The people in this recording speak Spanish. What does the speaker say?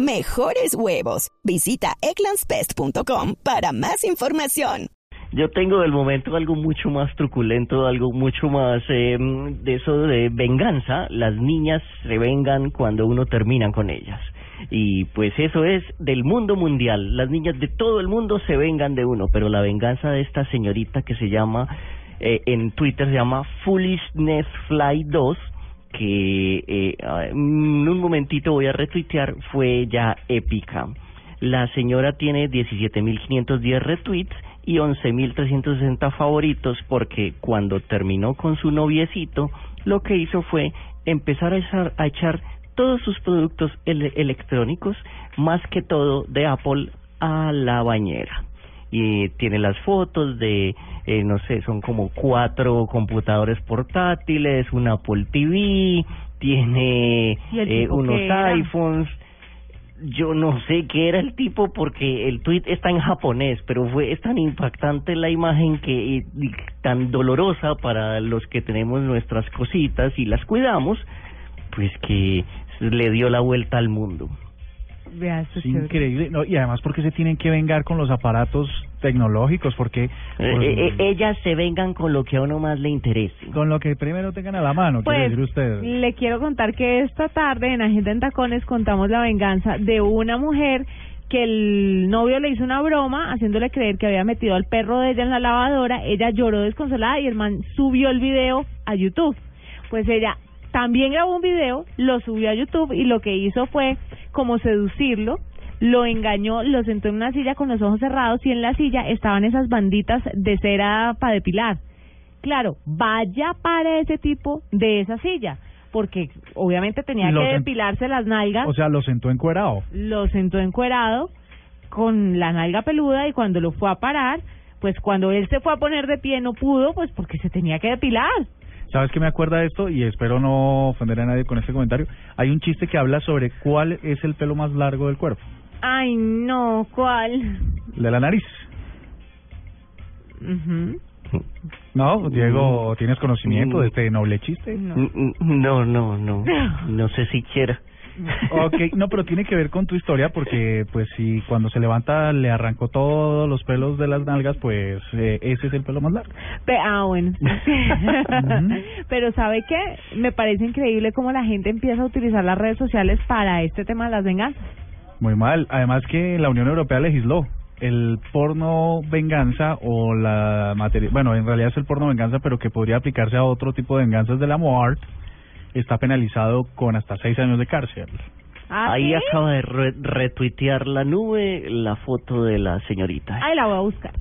mejores huevos. Visita egglandsbest.com para más información. Yo tengo del momento algo mucho más truculento, algo mucho más eh, de eso de venganza. Las niñas se vengan cuando uno termina con ellas. Y pues eso es del mundo mundial. Las niñas de todo el mundo se vengan de uno, pero la venganza de esta señorita que se llama, eh, en Twitter se llama Foolishness Fly 2, que eh, en un momentito voy a retuitear, fue ya épica. La señora tiene 17.510 retweets y 11.360 favoritos porque cuando terminó con su noviecito, lo que hizo fue empezar a echar, a echar todos sus productos electrónicos, más que todo de Apple, a la bañera. Y tiene las fotos de, eh, no sé, son como cuatro computadores portátiles, un Apple TV, tiene eh, unos iPhones, yo no sé qué era el tipo porque el tweet está en japonés, pero fue es tan impactante la imagen que y, tan dolorosa para los que tenemos nuestras cositas y las cuidamos, pues que le dio la vuelta al mundo. Increíble. No, y además, porque se tienen que vengar con los aparatos tecnológicos? Porque eh, eh, ellas se vengan con lo que a uno más le interese. Con lo que primero tengan a la mano, pues, decir usted. Le quiero contar que esta tarde en Agenda en Tacones contamos la venganza de una mujer que el novio le hizo una broma haciéndole creer que había metido al perro de ella en la lavadora, ella lloró desconsolada y el man subió el video a YouTube. Pues ella también grabó un video, lo subió a YouTube y lo que hizo fue como seducirlo, lo engañó, lo sentó en una silla con los ojos cerrados y en la silla estaban esas banditas de cera para depilar. Claro, vaya para ese tipo de esa silla, porque obviamente tenía que depilarse las nalgas. O sea, lo sentó encuerado. Lo sentó encuerado con la nalga peluda y cuando lo fue a parar, pues cuando él se fue a poner de pie no pudo, pues porque se tenía que depilar. ¿Sabes qué me acuerda de esto? Y espero no ofender a nadie con este comentario. Hay un chiste que habla sobre cuál es el pelo más largo del cuerpo. Ay, no, ¿cuál? De la nariz. No, Diego, ¿tienes conocimiento de este noble chiste? No, no, no, no, sé si quiera. Ok, no, pero tiene que ver con tu historia porque, pues, si cuando se levanta le arrancó todos los pelos de las nalgas, pues eh, ese es el pelo más largo. ah, bueno. Pero ¿sabe qué? Me parece increíble cómo la gente empieza a utilizar las redes sociales para este tema de las venganzas. Muy mal. Además que la Unión Europea legisló el porno venganza o la materia, bueno, en realidad es el porno venganza, pero que podría aplicarse a otro tipo de venganzas del amor, está penalizado con hasta seis años de cárcel. ¿Ah, Ahí acaba de retuitear la nube la foto de la señorita. Ahí la voy a buscar.